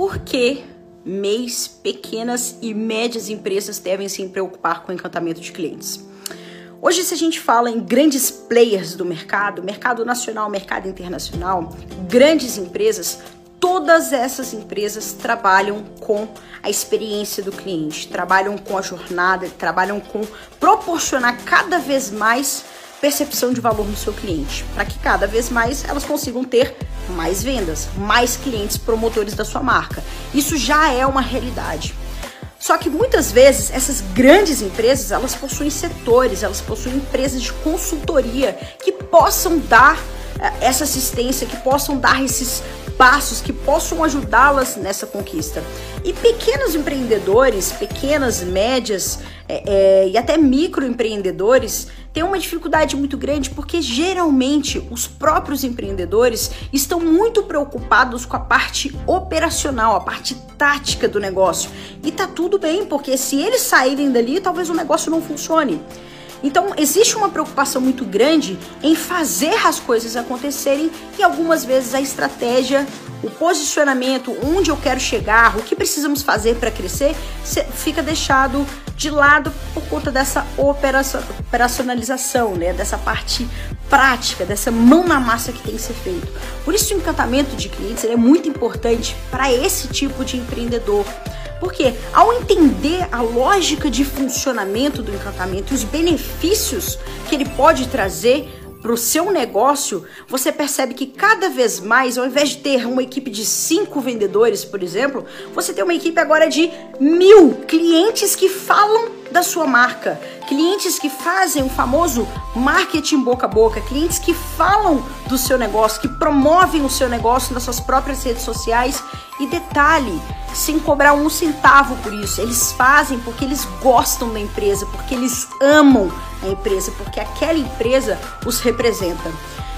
por que MEIs, pequenas e médias empresas devem se preocupar com o encantamento de clientes. Hoje, se a gente fala em grandes players do mercado, mercado nacional, mercado internacional, grandes empresas, todas essas empresas trabalham com a experiência do cliente, trabalham com a jornada, trabalham com proporcionar cada vez mais percepção de valor no seu cliente, para que cada vez mais elas consigam ter mais vendas, mais clientes promotores da sua marca. Isso já é uma realidade. Só que muitas vezes essas grandes empresas, elas possuem setores, elas possuem empresas de consultoria que possam dar eh, essa assistência, que possam dar esses passos que possam ajudá-las nessa conquista. E pequenos empreendedores, pequenas, médias é, é, e até microempreendedores têm uma dificuldade muito grande porque geralmente os próprios empreendedores estão muito preocupados com a parte operacional, a parte tática do negócio. E tá tudo bem, porque se eles saírem dali, talvez o negócio não funcione. Então, existe uma preocupação muito grande em fazer as coisas acontecerem e algumas vezes a estratégia, o posicionamento, onde eu quero chegar, o que precisamos fazer para crescer, fica deixado de lado por conta dessa operacionalização, né? dessa parte prática, dessa mão na massa que tem que ser feito. Por isso, o encantamento de clientes é muito importante para esse tipo de empreendedor porque ao entender a lógica de funcionamento do encantamento e os benefícios que ele pode trazer para o seu negócio, você percebe que cada vez mais, ao invés de ter uma equipe de cinco vendedores, por exemplo, você tem uma equipe agora de mil clientes que falam da sua marca, clientes que fazem o famoso marketing boca a boca, clientes que falam do seu negócio, que promovem o seu negócio nas suas próprias redes sociais. E detalhe, sem cobrar um centavo por isso. Eles fazem porque eles gostam da empresa, porque eles amam a empresa, porque aquela empresa os representa.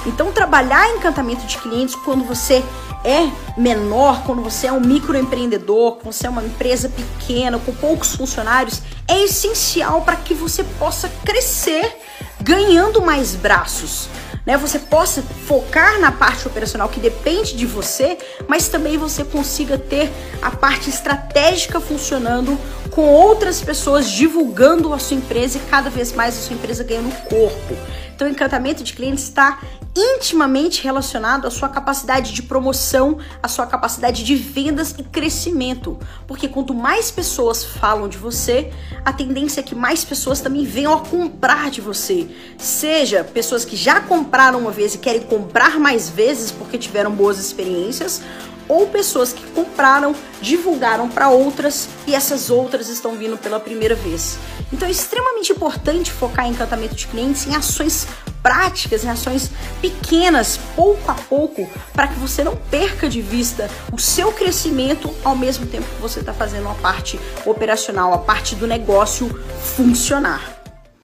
Então, trabalhar encantamento de clientes quando você é menor, quando você é um microempreendedor, quando você é uma empresa pequena, com poucos funcionários, é essencial para que você possa crescer ganhando mais braços né? Você possa focar na parte operacional que depende de você, mas também você consiga ter a parte estratégica funcionando com outras pessoas divulgando a sua empresa e cada vez mais a sua empresa ganhando corpo. Então, o encantamento de clientes está intimamente relacionado à sua capacidade de promoção, à sua capacidade de vendas e crescimento. Porque quanto mais pessoas falam de você, a tendência é que mais pessoas também venham a comprar de você. Seja pessoas que já compraram uma vez e querem comprar mais vezes porque tiveram boas experiências, ou pessoas que compraram, divulgaram para outras e essas outras estão vindo pela primeira vez. Então é extremamente importante focar em encantamento de clientes em ações práticas, em ações pequenas, pouco a pouco, para que você não perca de vista o seu crescimento ao mesmo tempo que você está fazendo a parte operacional, a parte do negócio funcionar.